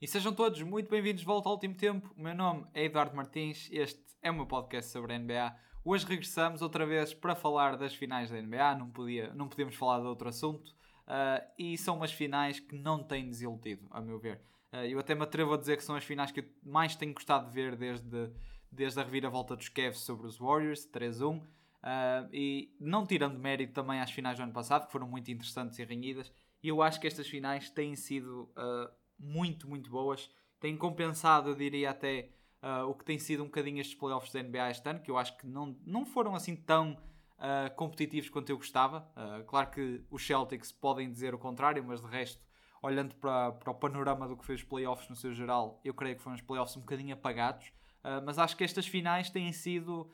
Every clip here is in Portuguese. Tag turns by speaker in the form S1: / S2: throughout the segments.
S1: E sejam todos muito bem-vindos de volta ao último tempo. O meu nome é Eduardo Martins, este é o meu podcast sobre a NBA. Hoje regressamos outra vez para falar das finais da NBA, não, podia, não podíamos falar de outro assunto. Uh, e são umas finais que não têm desiludido, a meu ver. Uh, eu até me atrevo a dizer que são as finais que eu mais tenho gostado de ver desde, desde a reviravolta dos Cavs sobre os Warriors, 3-1. Uh, e não tirando mérito também às finais do ano passado, que foram muito interessantes e renhidas, eu acho que estas finais têm sido uh, muito, muito boas. Têm compensado, eu diria até, uh, o que tem sido um bocadinho estes playoffs da NBA este ano, que eu acho que não, não foram assim tão uh, competitivos quanto eu gostava. Uh, claro que os Celtics podem dizer o contrário, mas de resto, olhando para, para o panorama do que fez os playoffs no seu geral, eu creio que foram os playoffs um bocadinho apagados. mas acho que estas finais têm sido,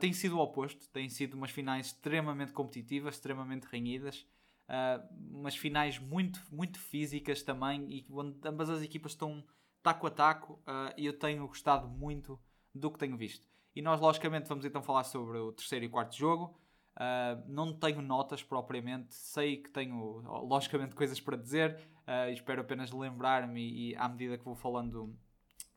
S1: têm sido o oposto. Têm sido umas finais extremamente competitivas, extremamente renhidas. Uh, umas finais muito, muito físicas também e onde ambas as equipas estão taco a taco uh, e eu tenho gostado muito do que tenho visto. E nós, logicamente, vamos então falar sobre o terceiro e quarto jogo. Uh, não tenho notas propriamente, sei que tenho, logicamente, coisas para dizer. Uh, espero apenas lembrar-me e, e, à medida que vou falando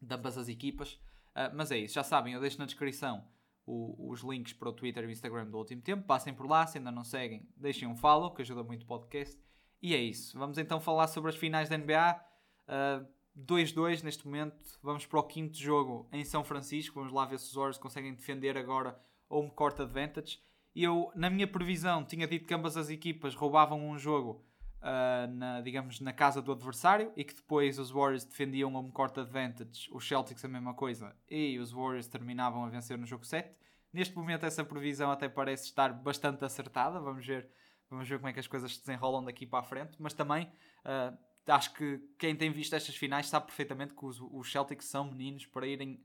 S1: de ambas as equipas. Uh, mas é isso, já sabem, eu deixo na descrição o, os links para o Twitter e o Instagram do último tempo. Passem por lá, se ainda não seguem, deixem um follow, que ajuda muito o podcast. E é isso. Vamos então falar sobre as finais da NBA. 2-2 uh, neste momento. Vamos para o quinto jogo em São Francisco. Vamos lá ver se os Warriors conseguem defender agora home court advantage. Eu, na minha previsão, tinha dito que ambas as equipas roubavam um jogo uh, na, digamos, na casa do adversário e que depois os Warriors defendiam home court advantage, os Celtics a mesma coisa, e os Warriors terminavam a vencer no jogo 7. Neste momento essa previsão até parece estar bastante acertada, vamos ver, vamos ver como é que as coisas se desenrolam daqui para a frente, mas também uh, acho que quem tem visto estas finais sabe perfeitamente que os, os Celtics são meninos para irem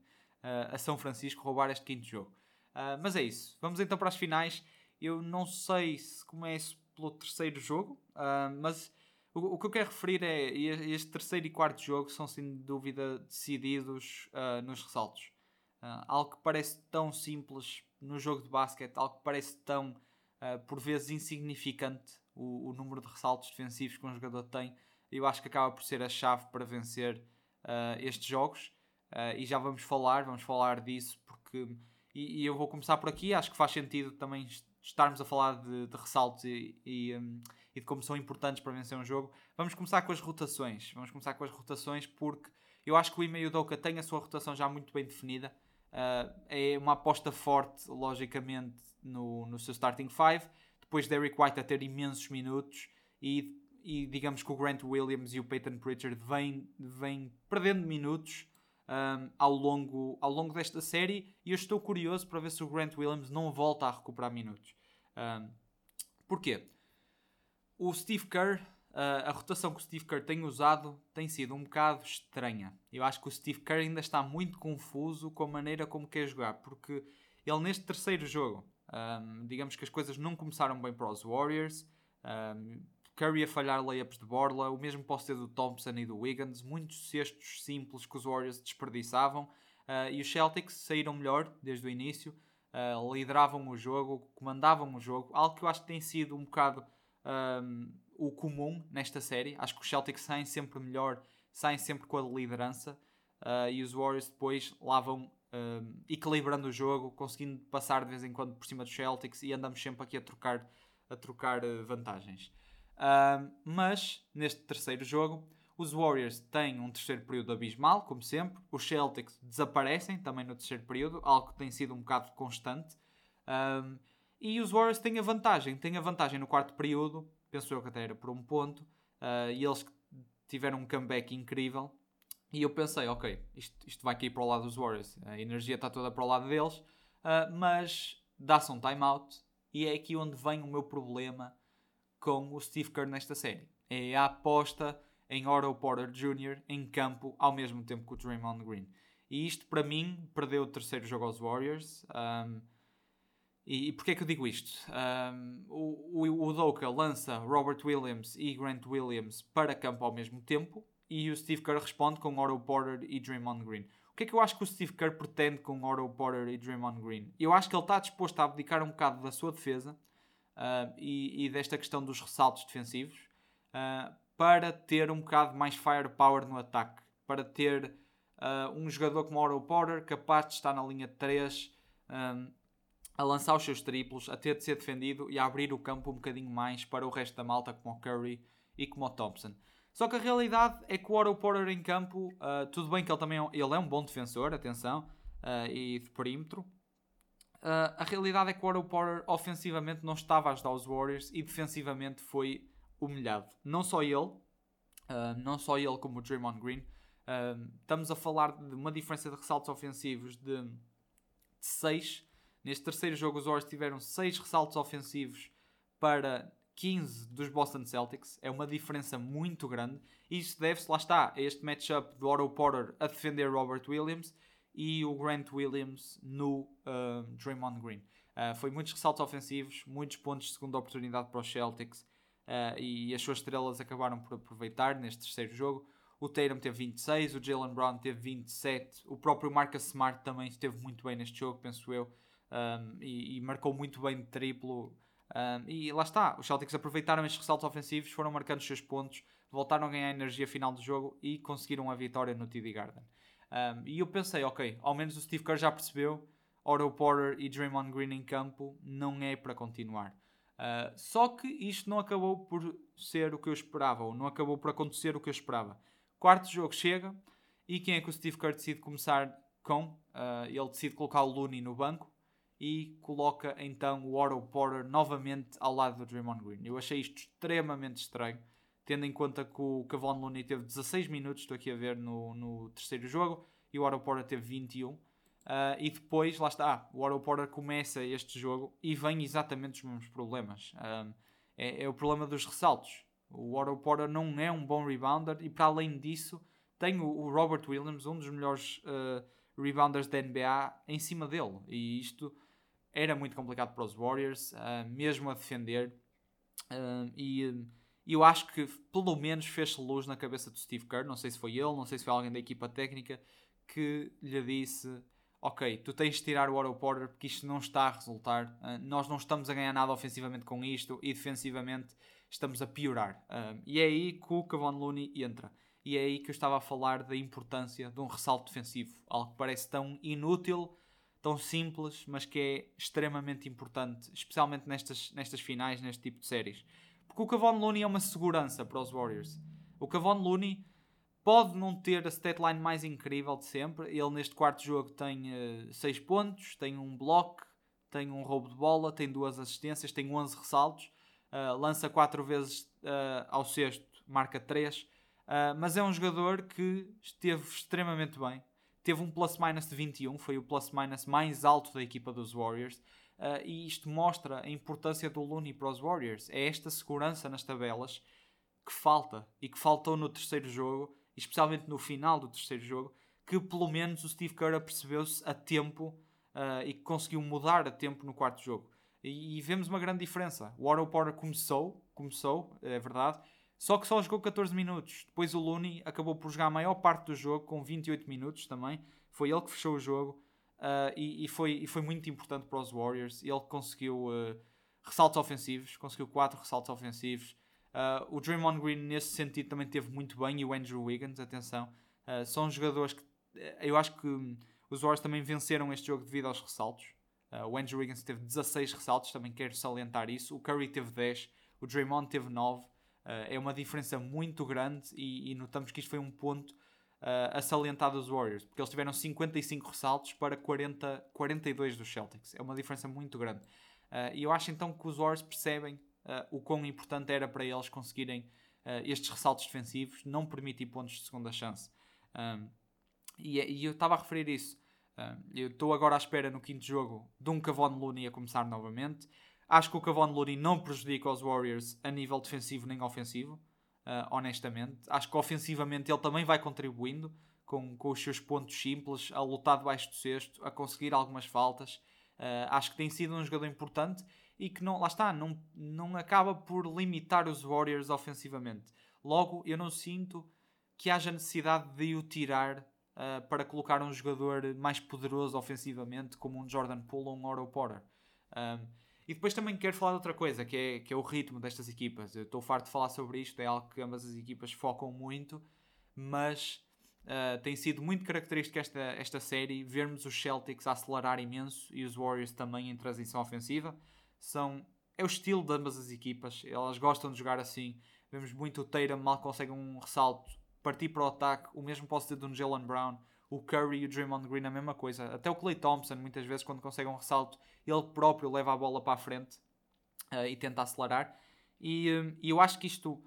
S1: uh, a São Francisco roubar este quinto jogo. Uh, mas é isso, vamos então para as finais. Eu não sei se começo pelo terceiro jogo, uh, mas o, o, que eu quero referir é este terceiro e quarto jogo são sem dúvida decididos uh, nos ressaltos. Uh, algo que parece tão simples no jogo de basquete, algo que parece tão por vezes insignificante o, o, número de ressaltos defensivos que um jogador tem, eu acho que acaba por ser a chave para vencer estes jogos. e já vamos falar, vamos falar disso porque e eu vou começar por aqui, acho que faz sentido também estarmos a falar de, de ressaltos e, e, um, e, de como são importantes para vencer um jogo, vamos começar com as rotações. Vamos começar com as rotações porque eu acho que o Ime Udoka tem a sua rotação já muito bem definida. Uh, é uma aposta forte, logicamente, no, no seu starting five. Depois Derek White a ter imensos minutos e, e digamos que o Grant Williams e o Peyton Pritchard vêm, vêm perdendo minutos um, ao, longo, ao longo desta série e eu estou curioso para ver se o Grant Williams não volta a recuperar minutos. Um, porquê? O Steve Kerr, uh, a rotação que o Steve Kerr tem usado tem sido um bocado estranha. Eu acho que o Steve Kerr ainda está muito confuso com a maneira como quer jogar, porque ele neste terceiro jogo, um, digamos que as coisas não começaram bem para os Warriors. Um, Curry a falhar layups de borla, o mesmo posso ter do Thompson e do Wiggins, muitos cestos simples que os Warriors desperdiçavam uh, e os Celtics saíram melhor desde o início, uh, lideravam o jogo, comandavam o jogo, algo que eu acho que tem sido um bocado um, o comum nesta série. Acho que os Celtics saem sempre melhor, saem sempre com a liderança uh, e os Warriors depois lá vão um, equilibrando o jogo, conseguindo passar de vez em quando por cima dos Celtics e andamos sempre aqui a trocar, a trocar vantagens. Uh, mas neste terceiro jogo, os Warriors têm um terceiro período abismal, como sempre. Os Celtics desaparecem também no terceiro período, algo que tem sido um bocado constante. Um, e os Warriors têm a vantagem. Têm a vantagem no quarto período, penso eu que até era por um ponto. Uh, e eles tiveram um comeback incrível. E eu pensei, ok, isto, isto vai cair para o lado dos Warriors. A energia está toda para o lado deles. Uh, mas dá-se um timeout. E é aqui onde vem o meu problema com o Steve Kerr nesta série. É a aposta em Otto Porter Jr. em campo ao mesmo tempo que o Draymond Green. E isto, para mim, perdeu o terceiro jogo aos Warriors. Um, e, e porquê é que eu digo isto? Um, o, o, o Doka lança Robert Williams e Grant Williams para campo ao mesmo tempo e o Steve Kerr responde com Otto Porter e Draymond Green. O que é que eu acho que o Steve Kerr pretende com Otto Porter e Draymond Green? Eu acho que ele está disposto a abdicar um bocado da sua defesa uh, e, e, desta questão dos ressaltos defensivos uh, para ter um bocado mais firepower no ataque. para ter uh, um jogador como Oro Porter capaz de estar na linha de 3 um, a lançar os seus triplos, a ter de ser defendido e a abrir o campo um bocadinho mais para o resto da malta, como o Curry e como o Thompson. Só que a realidade é que o Oro Porter em campo, uh, tudo bem que ele também é um, ele é um bom defensor, atenção, uh, e de perímetro. Uh, a realidade é que o Oro Porter ofensivamente não estava a ajudar os Warriors e defensivamente foi humilhado. Não só ele, não só ele como o Draymond Green. estamos a falar de uma diferença de ressaltos ofensivos de 6 Neste terceiro jogo, os Warriors tiveram 6 ressaltos ofensivos para 15 dos Boston Celtics. É uma diferença muito grande. Isso deve-se, lá está, a este matchup do Otto Porter a defender Robert Williams e o Grant Williams no uh, Draymond Green. Uh, foi muitos ressaltos ofensivos, muitos pontos de segunda oportunidade para os Celtics uh, e as suas estrelas acabaram por aproveitar neste terceiro jogo. O Tatum teve 26, o Jalen Brown teve 27, o próprio Marcus Smart também esteve muito bem neste jogo, penso eu um, e, e, marcou muito bem de triplo. Um, e lá está, os Celtics aproveitaram estes ressaltos ofensivos, foram marcando os seus pontos, voltaram a ganhar a energia final do jogo e conseguiram a vitória no TD Garden. Um, e eu pensei, ok, ao menos o Steve Kerr já percebeu, Otto Porter e Draymond Green em campo não é para continuar. Uh, só que isto não acabou por ser o que eu esperava, ou não acabou por acontecer o que eu esperava. Quarto jogo chega e quem é que o Steve Kerr decide começar com? Uh, ele decide colocar o Looney no banco e coloca então o Otto Porter novamente ao lado do Draymond Green. Eu achei isto extremamente estranho, tendo em conta que o Kevon Looney teve 16 minutos, estou aqui a ver no, no terceiro jogo, e o Otto Porter teve 21. Uh, ah, e depois, lá está, o Otto Porter começa este jogo e vem exatamente os mesmos problemas. Uh, é, é, o problema dos ressaltos. O Otto Porter não é um bom rebounder e para além disso tem o, o Robert Williams, um dos melhores uh, rebounders da NBA, em cima dele. E isto era muito complicado para os Warriors, uh, mesmo a defender. Uh, e uh, eu acho que pelo menos fez-se luz na cabeça do Steve Kerr. Não sei se foi ele, não sei se foi alguém da equipa técnica que lhe disse: Ok, tu tens de tirar o Otto Porter porque isto não está a resultar. nós não estamos a ganhar nada ofensivamente com isto e defensivamente estamos a piorar. e é aí que o Kevon Looney entra. E é aí que eu estava a falar da importância de um ressalto defensivo. Algo que parece tão inútil tão simples, mas que é extremamente importante, especialmente nestas, nestas finais, neste tipo de séries. Porque o Kevon Looney é uma segurança para os Warriors. O Kevon Looney pode não ter a statline mais incrível de sempre. Ele neste quarto jogo tem 6 uh, eh, pontos, tem um bloco, tem um roubo de bola, tem duas assistências, tem 11 ressaltos, uh, lança 4 vezes uh, ao sexto, marca 3. mas é um jogador que esteve extremamente bem teve um plus-minus de 21, foi o plus-minus mais alto da equipa dos Warriors. Uh, e isto mostra a importância do Looney para os Warriors. É esta segurança nas tabelas que falta e que faltou no terceiro jogo, especialmente no final do terceiro jogo, que pelo menos o Steve Kerr percebeu-se a tempo uh, e que conseguiu mudar a tempo no quarto jogo. E, e vemos uma grande diferença. O Otto Porter começou, começou, é verdade, só que só jogou 14 minutos. Depois o Looney acabou por jogar a maior parte do jogo, com 28 minutos também. Foi ele que fechou o jogo uh, e, e, foi, e foi muito importante para os Warriors. Ele conseguiu uh, ressaltos ofensivos, conseguiu 4 ressaltos ofensivos. Uh, o Draymond Green, nesse sentido, também teve muito bem. E o Andrew Wiggins, atenção. são jogadores que eu acho que os Warriors também venceram este jogo devido aos ressaltos. o Andrew Wiggins teve 16 ressaltos, também quero salientar isso. O Curry teve 10, o Draymond teve 9. Uh, é uma diferença muito grande e, e, notamos que isto foi um ponto a salientar dos Warriors, porque eles tiveram 55 ressaltos para 40, 42 dos Celtics. É uma diferença muito grande. Uh, e eu acho então que os Warriors percebem o quão importante era para eles conseguirem estes ressaltos defensivos, não permitir pontos de segunda chance. E, e, eu estava a referir isso. eu estou agora à espera no quinto jogo de um Cavon Looney a começar novamente. Acho que o Kevon Looney não prejudica os Warriors a nível defensivo nem ofensivo, uh, honestamente. Acho que ofensivamente ele também vai contribuindo com, com os seus pontos simples, a lutar debaixo do cesto, a conseguir algumas faltas. Uh, acho que tem sido um jogador importante e que não, lá está, não, não acaba por limitar os Warriors ofensivamente. Logo, eu não sinto que haja necessidade de o tirar uh, para colocar um jogador mais poderoso ofensivamente, como um Jordan Poole ou um Oro Porter. E depois também quero falar de outra coisa, que é, que é o ritmo destas equipas. Eu estou farto de falar sobre isto, é algo que ambas as equipas focam muito, mas Uh, tem sido muito característico esta, esta série vermos os Celtics acelerar imenso e os Warriors também em transição ofensiva. São, é o estilo de ambas as equipas, elas gostam de jogar assim. Vemos muito o Tatum mal consegue um ressalto, partir para o ataque. O mesmo posso dizer do Jalen Brown, o Curry e o Draymond Green, a mesma coisa. Até o Clay Thompson, muitas vezes, quando consegue um ressalto, ele próprio leva a bola para a frente uh, e tenta acelerar. E, uh, e eu acho que isto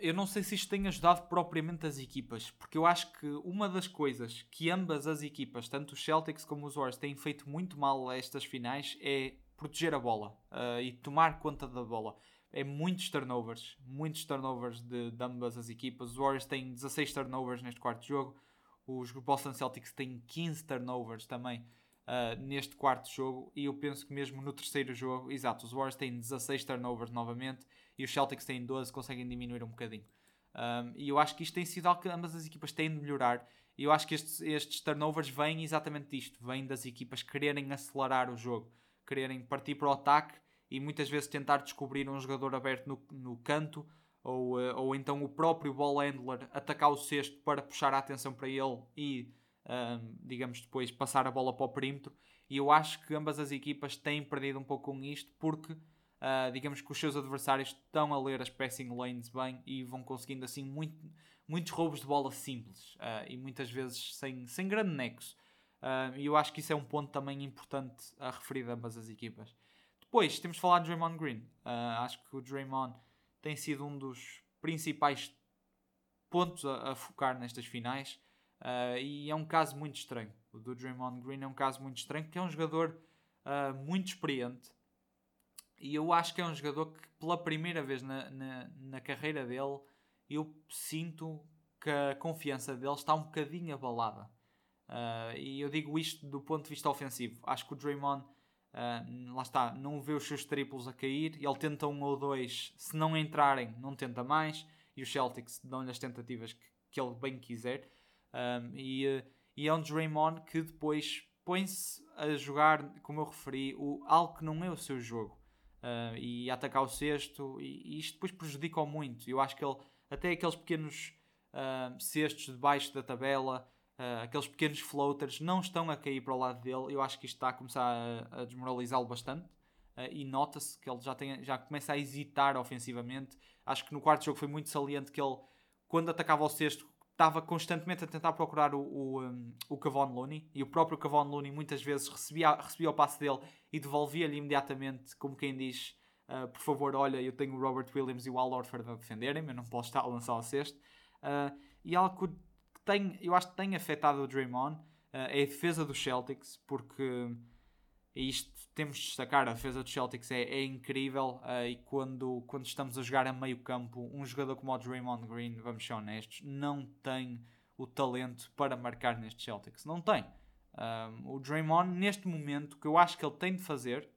S1: eu não sei se isto tem ajudado propriamente as equipas, porque eu acho que uma das coisas que ambas as equipas, tanto os Celtics como os Warriors, têm feito muito mal a estas finais é proteger a bola uh, e tomar conta da bola. É muitos turnovers, muitos turnovers de, de, ambas as equipas. Os Warriors têm 16 turnovers neste quarto jogo, os Boston Celtics têm 15 turnovers também uh, neste quarto jogo, e eu penso que mesmo no terceiro jogo, exato, os Warriors têm 16 turnovers novamente e os Celtics têm 12, conseguem diminuir um bocadinho. Um, e eu acho que isto tem sido algo que ambas as equipas têm de melhorar. E eu acho que estes, estes turnovers vêm exatamente disto: vêm das equipas quererem acelerar o jogo, quererem partir para o ataque e muitas vezes tentar descobrir um jogador aberto no, no canto ou, uh, ou então o próprio ball handler atacar o cesto para puxar a atenção para ele e, um, digamos, depois passar a bola para o perímetro. E eu acho que ambas as equipas têm perdido um pouco com isto porque Uh, digamos que os seus adversários estão a ler as passing lanes bem e vão conseguindo assim muito, muitos roubos de bola simples uh, e muitas vezes sem, sem grande nexo. Uh, e eu acho que isso é um ponto também importante a referir de ambas as equipas. Depois temos de falar de Draymond Green. acho que o Draymond tem sido um dos principais pontos a, a focar nestas finais. e é um caso muito estranho. O do Draymond Green é um caso muito estranho, porque é um jogador muito experiente, e eu acho que é um jogador que, pela primeira vez na, na, na carreira dele, eu sinto que a confiança dele está um bocadinho abalada. Uh, e eu digo isto do ponto de vista ofensivo. Acho que o Draymond, uh, lá está, não vê os seus triplos a cair. Ele tenta um ou dois, se não entrarem, não tenta mais. E os Celtics dão-lhe as tentativas que, que ele bem quiser. Um, e, e é um Draymond que depois põe-se a jogar, como eu referi, o, algo que não é o seu jogo uh, e atacar o cesto, e, e, isto depois prejudica-o muito. Eu acho que ele, até aqueles pequenos uh, cestos debaixo da tabela, uh, aqueles pequenos floaters, não estão a cair para o lado dele. Eu acho que isto está a começar a, a desmoralizá-lo bastante. e nota-se que ele já, tem, já começa a hesitar ofensivamente. Acho que no quarto jogo foi muito saliente que ele, quando atacava o cesto, estava constantemente a tentar procurar o, o, um, o Cavon Looney e o próprio Cavon Looney muitas vezes recebia, recebia o passe dele e devolvia-lhe imediatamente, como quem diz, uh, por favor, olha, eu tenho o Robert Williams e o Al Orford a defenderem-me, eu não posso estar a lançar o cesto. Uh, e algo que tem, eu acho que tem afetado o Draymond uh, é a defesa dos Celtics, porque isto temos de destacar, a defesa dos Celtics é, é incrível uh, e quando, quando estamos a jogar a meio campo, um jogador como o Draymond Green, vamos ser honestos, não tem o talento para marcar nestes Celtics. Não tem. Um, o Draymond, neste momento, o que eu acho que ele tem de fazer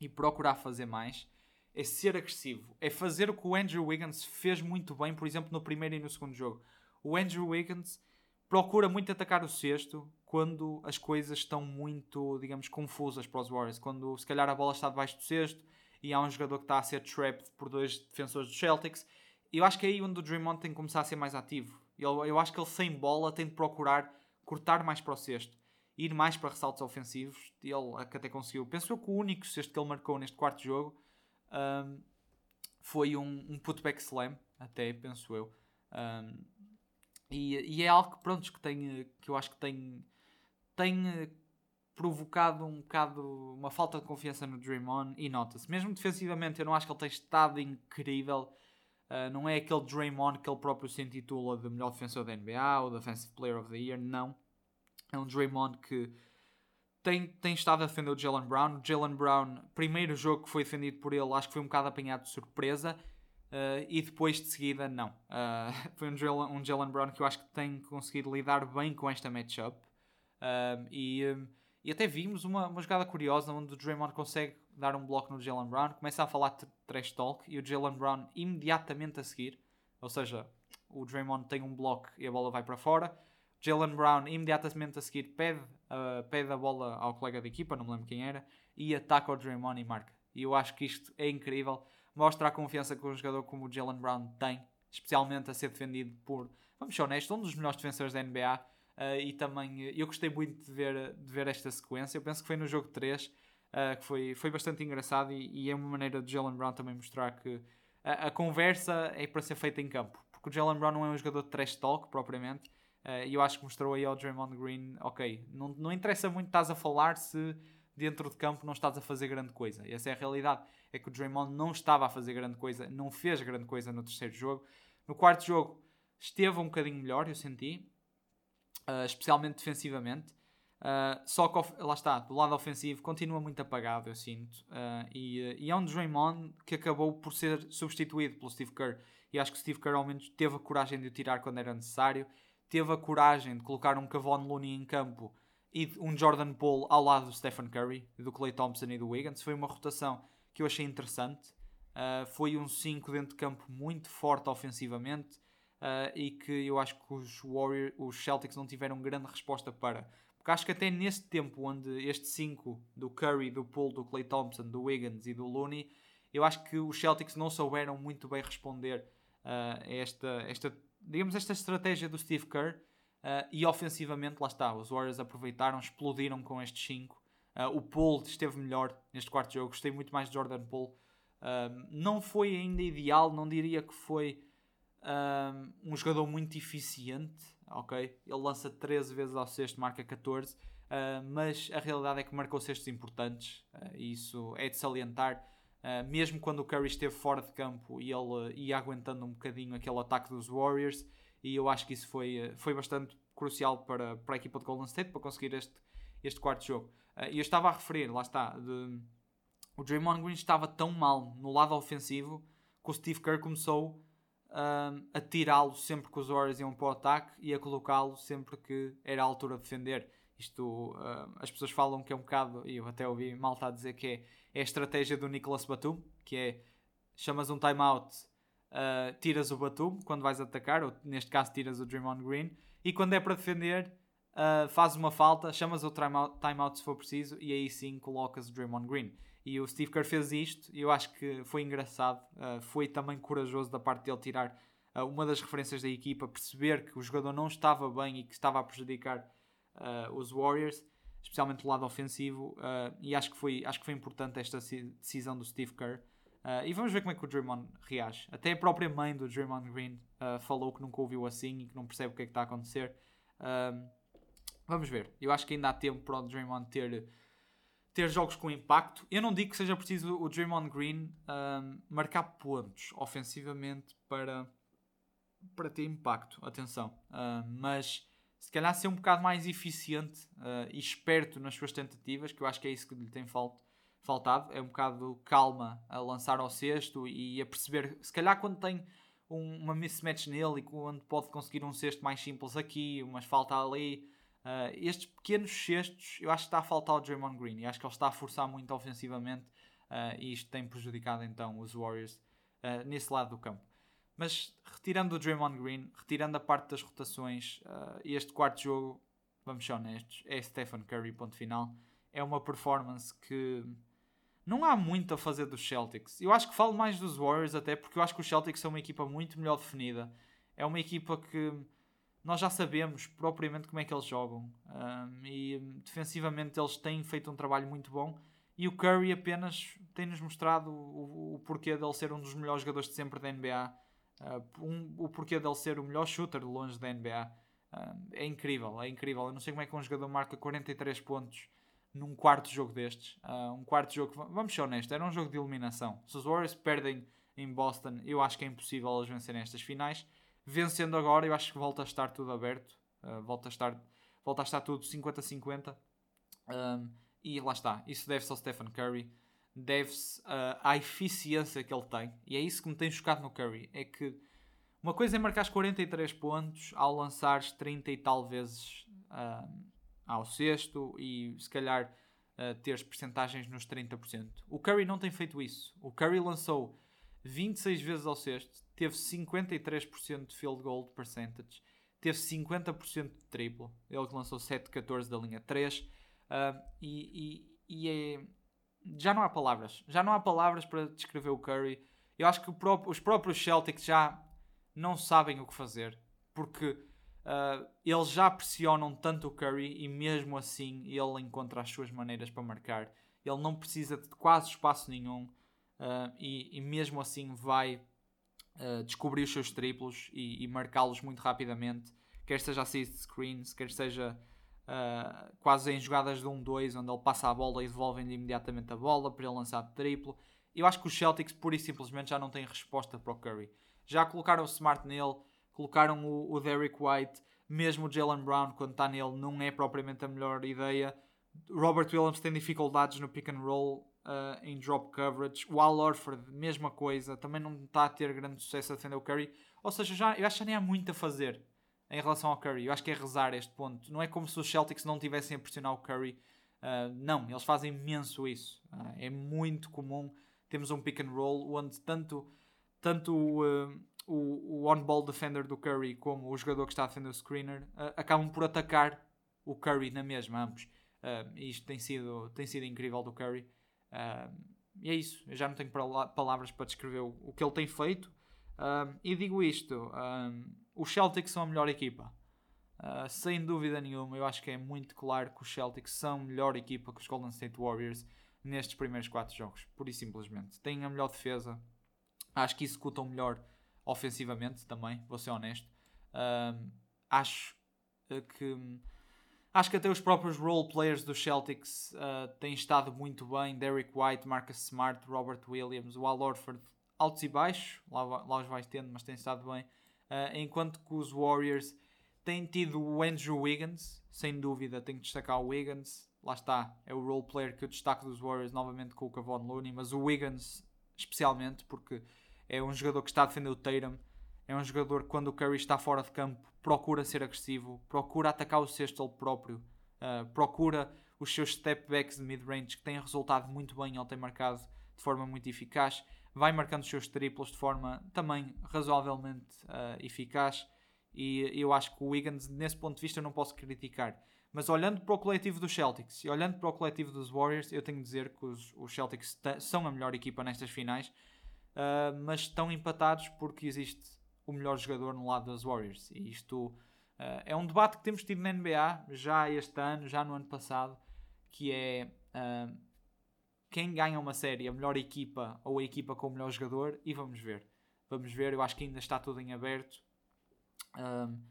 S1: e procurar fazer mais é ser agressivo. É fazer o que o Andrew Wiggins fez muito bem, por exemplo, no primeiro e no segundo jogo. O Andrew Wiggins procura muito atacar o sexto quando as coisas estão muito, digamos, confusas para os Warriors. Quando se calhar a bola está debaixo do sexto e há um jogador que está a ser trapped por dois defensores dos Celtics. Eu acho que é aí onde o Draymond tem que começar a ser mais ativo. Eu, eu acho que ele sem bola tem de procurar cortar mais para o sexto, ir mais para ressaltos ofensivos. Ele até conseguiu. Penso eu que o único sexto que ele marcou neste quarto jogo um, foi um, um putback slam, até penso eu. Um, e, e, é algo que, pronto, que, tem, que eu acho que tem tem eh, provocado um bocado uma falta de confiança no Draymond e nota-se. Mesmo defensivamente, eu não acho que ele tenha estado incrível. Uh, não é aquele Draymond que ele próprio se intitula de melhor defensor da NBA ou Defensive Player of the Year, não. É um Draymond que tem, tem estado a defender o Jalen Brown. O Jalen Brown, primeiro jogo que foi defendido por ele, acho que foi um bocado apanhado de surpresa. Uh, e depois de seguida, não. Uh, foi um Jalen, um Jalen Brown que eu acho que tem conseguido lidar bem com esta matchup. Um, e, um, e até vimos uma, uma jogada curiosa onde o Draymond consegue dar um bloco no Jalen Brown, começa a falar trash talk e o Jalen Brown imediatamente a seguir, ou seja, o Draymond tem um bloco e a bola vai para fora. Jalen Brown imediatamente a seguir pede, uh, pede a bola ao colega de equipa, não me lembro quem era, e ataca o Draymond e marca. E eu acho que isto é incrível, mostra a confiança que um jogador como o Jalen Brown tem, especialmente a ser defendido por vamos ser honestos, um dos melhores defensores da NBA. Uh, e também eu gostei muito de ver, de ver esta sequência. Eu penso que foi no jogo 3 uh, que foi, foi bastante engraçado e, e, é uma maneira de Jalen Brown também mostrar que a, a, conversa é para ser feita em campo. Porque o Jalen Brown não é um jogador de trash talk propriamente. Uh, e eu acho que mostrou aí ao Draymond Green: ok, não, não interessa muito estás a falar se dentro de campo não estás a fazer grande coisa. Essa é a realidade. É que o Draymond não estava a fazer grande coisa, não fez grande coisa no terceiro jogo. No quarto jogo esteve um bocadinho melhor, eu senti, uh, especialmente defensivamente. Uh, só que, lá está, do lado ofensivo continua muito apagado, eu sinto. Uh, e, e, é um Draymond que acabou por ser substituído pelo Steve Kerr. E acho que o Steve Kerr, ao menos, teve a coragem de o tirar quando era necessário. Teve a coragem de colocar um Cavon Looney em campo e um Jordan Poole ao lado do Stephen Curry, do Clay Thompson e do Wiggins. Foi uma rotação que eu achei interessante. Uh, foi um 5 dentro de campo muito forte ofensivamente. e que eu acho que os, Warriors, os Celtics não tiveram grande resposta para porque acho que até neste tempo onde este 5 do Curry, do Poole, do Clay Thompson, do Wiggins e do Looney, eu acho que os Celtics não souberam muito bem responder uh, a esta, esta, digamos, esta estratégia do Steve Kerr. Uh, e ofensivamente, lá está, os Warriors aproveitaram, explodiram com estes 5. Uh, o Poole esteve melhor neste quarto jogo, gostei muito mais de Jordan Poole. não foi ainda ideal, não diria que foi um jogador muito eficiente, ok? Ele lança 13 vezes ao sexto, marca 14, uh, ah, mas a realidade é que marcou cestos importantes e isso é de salientar. Mesmo quando o Curry esteve fora de campo e ele ia aguentando um bocadinho aquele ataque dos Warriors, e eu acho que isso foi, foi bastante crucial para, para a equipa de Golden State para conseguir este, este quarto jogo. E eu estava a referir, lá está, de, o Draymond Green estava tão mal no lado ofensivo que o Steve Kerr começou um, a tirá-lo sempre que os Warriors iam para o ataque e a colocá-lo sempre que era a altura de defender. Isto, uh, as pessoas falam que é um bocado, e eu até ouvi malta a dizer que é, é a estratégia do Nicolas Batum, que é chamas um timeout, uh, tiras o Batum quando vais atacar, ou neste caso tiras o Draymond Green, e quando é para defender, uh, fazes uma falta, chamas o timeout, timeout se for preciso, e aí sim colocas o Draymond Green. E o Steve Kerr fez isto e eu acho que foi engraçado. Uh, foi também corajoso da parte dele tirar uh, uma das referências da equipa, perceber que o jogador não estava bem e que estava a prejudicar uh, os Warriors, especialmente do lado ofensivo. e acho que, foi, acho que foi importante esta decisão do Steve Kerr. E vamos ver como é que o Draymond reage. Até a própria mãe do Draymond Green falou que nunca ouviu assim e que não percebe o que é que está a acontecer. vamos ver. Eu acho que ainda há tempo para o Draymond ter ter jogos com impacto. Eu não digo que seja preciso o Draymond Green um, marcar pontos ofensivamente para, para ter impacto, atenção. Uh, mas se calhar ser um bocado mais eficiente uh, e esperto nas suas tentativas, que eu acho que é isso que lhe tem falt faltado. É um bocado calma a lançar ao cesto e a perceber, se calhar quando tem um, uma mismatch nele e quando pode conseguir um cesto mais simples aqui, umas falta ali Uh, estes pequenos cestos, eu acho que está a faltar o Draymond Green e acho que ele está a forçar muito ofensivamente uh, e isto tem prejudicado então os Warriors uh, nesse lado do campo. Mas retirando o Draymond Green, retirando a parte das rotações, este quarto jogo, vamos ser honestos, é Stephen Curry, ponto final. É uma performance que não há muito a fazer dos Celtics. Eu acho que falo mais dos Warriors até porque eu acho que os Celtics são uma equipa muito melhor definida. É uma equipa que nós já sabemos propriamente como é que eles jogam. Um, e defensivamente eles têm feito um trabalho muito bom. E o Curry apenas tem-nos mostrado o, o, porquê dele ser um dos melhores jogadores de sempre da NBA. Uh, um, o porquê dele ser o melhor shooter de longe da NBA. Uh, é incrível, é incrível. Eu não sei como é que um jogador marca 43 pontos num quarto jogo destes. Uh, um quarto jogo, vamos ser honestos, era um jogo de eliminação. Se os Warriors perdem em Boston, eu acho que é impossível eles vencerem estas finais vencendo agora, eu acho que volta a estar tudo aberto. Uh, volta, a estar, volta a estar tudo 50-50. Um, e lá está. Isso deve-se ao Stephen Curry. Deve-se uh, à eficiência que ele tem. E é isso que me tem chocado no Curry. É que uma coisa é marcar 43 pontos ao lançares 30 e tal vezes uh, ao sexto e se calhar uh, teres percentagens nos 30%. O Curry não tem feito isso. O Curry lançou 26 vezes ao sexto, teve 53% de field goal percentage, teve 50% de triplo. Ele lançou 7-14 da linha 3. Uh, ah, e, e, e é... já não há palavras. Já não há palavras para descrever o Curry. Eu acho que próprio, os próprios Celtics já não sabem o que fazer. porque uh, eles já pressionam tanto o Curry e mesmo assim ele encontra as suas maneiras para marcar. Ele não precisa de quase espaço nenhum uh, e, e, mesmo assim vai uh, descobrir os seus triplos e, e marcá-los muito rapidamente, quer seja assist screens, quer seja quase em jogadas de 1-2, onde ele passa a bola e devolvem imediatamente a bola para ele lançar de triplo. Eu acho que os Celtics pura e simplesmente já não têm resposta para o Curry. Já colocaram o Smart nele, colocaram o, o Derrick White, mesmo o Jalen Brown, quando está nele, não é propriamente a melhor ideia. Robert Williams tem dificuldades no pick and roll, uh, em drop coverage. O Al Orford, mesma coisa, também não está a ter grande sucesso a defender o Curry. Ou seja, já, eu acho que nem há muito a fazer em relação ao Curry. Eu acho que é rezar este ponto. Não é como se os Celtics não tivessem a pressionar o Curry. Uh, não, eles fazem imenso isso. Uh, é muito comum. Temos um pick and roll onde tanto, tanto uh, o, o on-ball defender do Curry como o jogador que está a defender o screener acabam por atacar o Curry na mesma, ambos. e isto tem sido, tem sido incrível do Curry. e é isso. Eu já não tenho palavras para descrever o, o que ele tem feito. e digo isto os Celtics são a melhor equipa. Uh, sem dúvida nenhuma, eu acho que é muito claro que os Celtics são a melhor equipa que os Golden State Warriors nestes primeiros 4 jogos, pura e simplesmente. Têm a melhor defesa, acho que executam melhor ofensivamente também, vou ser honesto. Uh, acho que acho que até os próprios role players dos Celtics uh, têm estado muito bem. Derek White, Marcus Smart, Robert Williams, o Orford, altos e baixos, lá, lá os vais tendo, mas têm estado bem. Uh, enquanto que os Warriors têm tido o Andrew Wiggins, sem dúvida, tenho que destacar o Wiggins. Lá está, é o role player que eu destaco dos Warriors, novamente com o Kevon Looney, mas o Wiggins especialmente, porque é um jogador que está a defender o Tatum, é um jogador que quando o Curry está fora de campo procura ser agressivo, procura atacar o cesto ele próprio, uh, procura os seus step backs de mid-range que têm resultado muito bem, ele tem marcado de forma muito eficaz vai marcando os seus triplos de forma também razoavelmente uh, eficaz. E eu acho que o Wiggins, nesse ponto de vista, eu não posso criticar. Mas olhando para o coletivo dos Celtics e olhando para o coletivo dos Warriors, eu tenho de dizer que os, os Celtics são a melhor equipa nestas finais, uh, mas estão empatados porque existe o melhor jogador no lado dos Warriors. E isto uh, é um debate que temos tido na NBA já este ano, já no ano passado, que é uh, quem ganha uma série, a melhor equipa ou a equipa com o melhor jogador, e vamos ver. Vamos ver, eu acho que ainda está tudo em aberto. Um,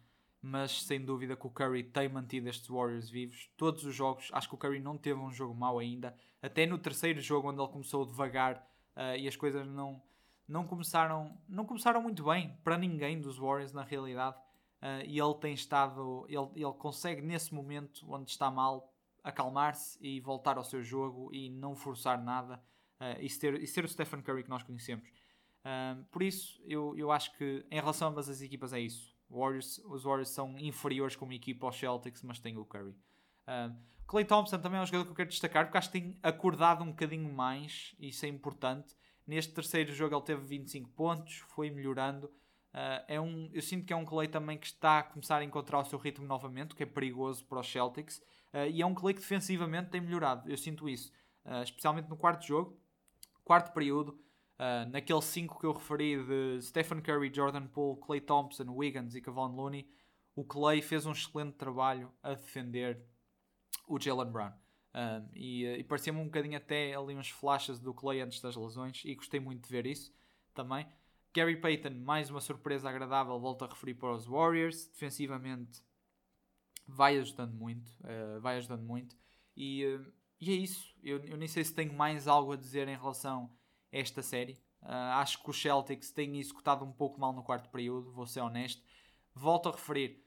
S1: mas sem dúvida que o Curry tem mantido estes Warriors vivos. Todos os jogos, acho que o Curry não teve um jogo mau ainda. Até no terceiro jogo, onde ele começou devagar uh, e as coisas não, não, começaram, não começaram muito bem para ninguém dos Warriors, na realidade. Uh, e ele tem estado, ele, ele consegue nesse momento onde está mal acalmar-se e voltar ao seu jogo e não forçar nada uh, e, ser, e ser o Stephen Curry que nós conhecemos. Uh, por isso, eu, eu acho que em relação a ambas as equipas é isso. Warriors, os Warriors são inferiores como equipa aos Celtics, mas têm o Curry. Uh, Clay Thompson também é um jogador que eu quero destacar porque acho que tem acordado um bocadinho mais, isso é importante. Neste terceiro jogo ele teve 25 pontos, foi melhorando. Uh, é um, eu sinto que é um Clay também que está a começar a encontrar o seu ritmo novamente, o que é perigoso para os Celtics. Uh, e é um Clay que defensivamente tem melhorado, eu sinto isso. Uh, especialmente no quarto jogo, quarto período, naquele 5 que eu referi de Stephen Curry, Jordan Poole, Clay Thompson, Wiggins e Kevon Looney, o Clay fez um excelente trabalho a defender o Jalen Brown. Uh, e, e parecia-me um bocadinho até ali uns flashes do Clay antes das lesões e gostei muito de ver isso também. Gary Payton, mais uma surpresa agradável, volto a referir para os Warriors. Defensivamente, vai ajudando muito, uh, vai ajudando muito. E, uh, e é isso. Eu, eu, nem sei se tenho mais algo a dizer em relação a esta série. Uh, acho que os Celtics têm executado um pouco mal no quarto período, vou ser honesto. Volto a referir,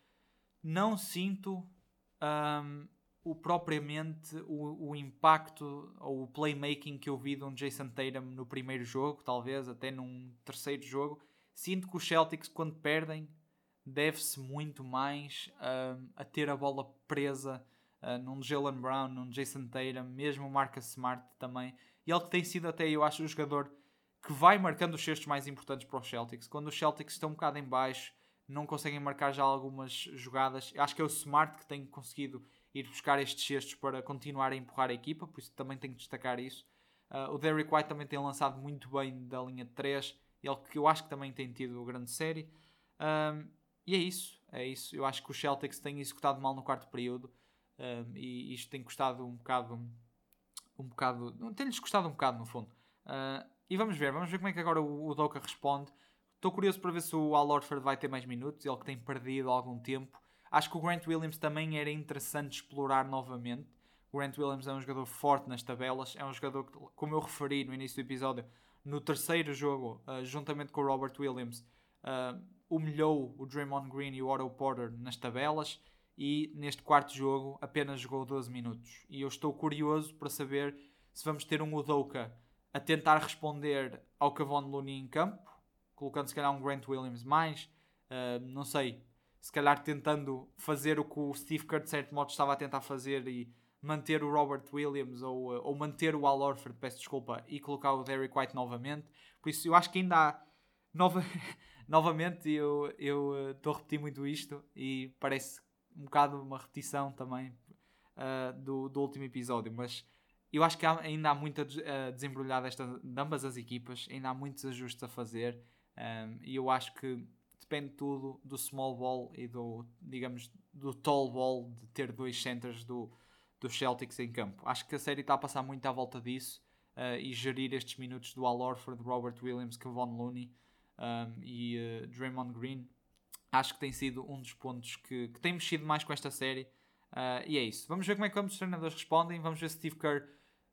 S1: não sinto um, o, propriamente o, o, impacto ou o playmaking que eu vi de um Jason Tatum no primeiro jogo, talvez até num terceiro jogo. Sinto que os Celtics, quando perdem, deve-se muito mais uh, a ter a bola presa uh, num Jalen Brown, num Jason Tatum, mesmo o Marcus Smart também. E ele que tem sido até, eu acho, o jogador que vai marcando os cestos mais importantes para os Celtics. Quando os Celtics estão um bocado em baixo, não conseguem marcar já algumas jogadas. Acho que é o Smart que tem conseguido ir buscar estes cestos para continuar a empurrar a equipa, por isso também tenho que destacar isso. Uh, o Derrick White também tem lançado muito bem da linha de 3, ele que eu acho que também tem tido grande série. Um, e é isso. É isso. Eu acho que o Celtics tem executado mal no quarto período um, e isto tem custado um bocado. Um bocado. Tem-lhes custado um bocado, no fundo. Uh, e vamos ver, vamos ver como é que agora o, o Doka responde. Estou curioso para ver se o Al Orford vai ter mais minutos, ele que tem perdido algum tempo. Acho que o Grant Williams também era interessante explorar novamente. O Grant Williams é um jogador forte nas tabelas, é um jogador que, como eu referi no início do episódio, no terceiro jogo, uh, juntamente com o Robert Williams, uh, humilhou o Draymond Green e o Otto Porter nas tabelas e neste quarto jogo apenas jogou 12 minutos. E eu estou curioso para saber se vamos ter um Udoka a tentar responder ao Cavon Looney em campo, colocando se calhar um Grant Williams mais, uh, não sei, se calhar tentando fazer o que o Steve Kerr de certo modo estava a tentar fazer e manter o Robert Williams ou, uh, ou manter o Al Orford, peço desculpa, e colocar o Derrick White novamente. Por isso eu acho que ainda há nova... novamente eu estou uh, a repetir muito isto e parece um bocado uma repetição também uh, do, do último episódio, mas eu acho que há, ainda há muito a desembrulhar desta, de ambas as equipas, ainda há muitos ajustes a fazer um, e eu acho que depende tudo do small ball e do, digamos, do tall ball de ter dois centers do, do Celtics em campo. Acho que a série está a passar muito à volta disso uh, e gerir estes minutos do Al Orford, Robert Williams, Kevon Looney um, e uh, Draymond Green. Acho que tem sido um dos pontos que, que tem mexido mais com esta série. Uh, e é isso. Vamos ver como é que ambos os treinadores respondem. Vamos ver se Steve Kerr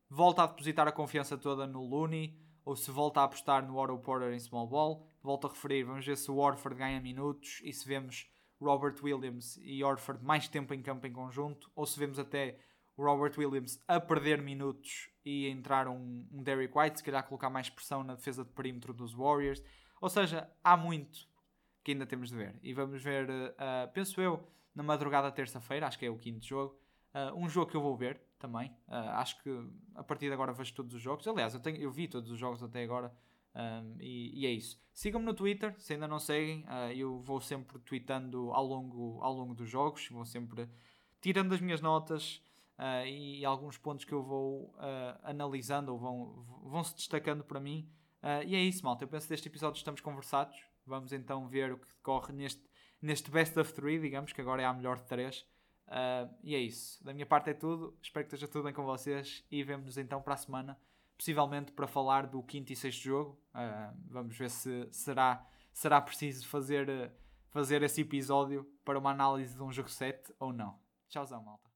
S1: volta a depositar a confiança toda no Looney ou se volta a apostar no Otto Porter em small ball. Volto a referir, vamos ver se o Orford ganha minutos e se vemos Robert Williams e Orford mais tempo em campo em conjunto, ou se vemos até o Robert Williams a perder minutos e entrar um, um Derrick White, se calhar colocar mais pressão na defesa de perímetro dos Warriors. Ou seja, há muito que ainda temos de ver. E vamos ver, uh, penso eu, na madrugada terça-feira, acho que é o quinto jogo, uh, um jogo que eu vou ver também. Uh, acho que a partir de agora vejo todos os jogos. Aliás, eu, tenho, eu vi todos os jogos até agora. Um, e, e, é isso. Sigam-me no Twitter, se ainda não seguem, uh, eu vou sempre tweetando ao longo, ao longo dos jogos, vou sempre tirando as minhas notas uh, e alguns pontos que eu vou analisando ou vão, vão se destacando para mim. e é isso, malta. Eu penso que deste episódio estamos conversados. Vamos então ver o que decorre neste, neste best of three, digamos que agora é a melhor de três. Uh, e é isso. Da minha parte é tudo. Espero que esteja tudo bem com vocês e vemos-nos então para a semana, possivelmente para falar do quinto e sexto jogo. Uh, vamos ver se será, será preciso fazer, fazer esse episódio para uma análise de um jogo 7 ou não. Tchauzão, malta.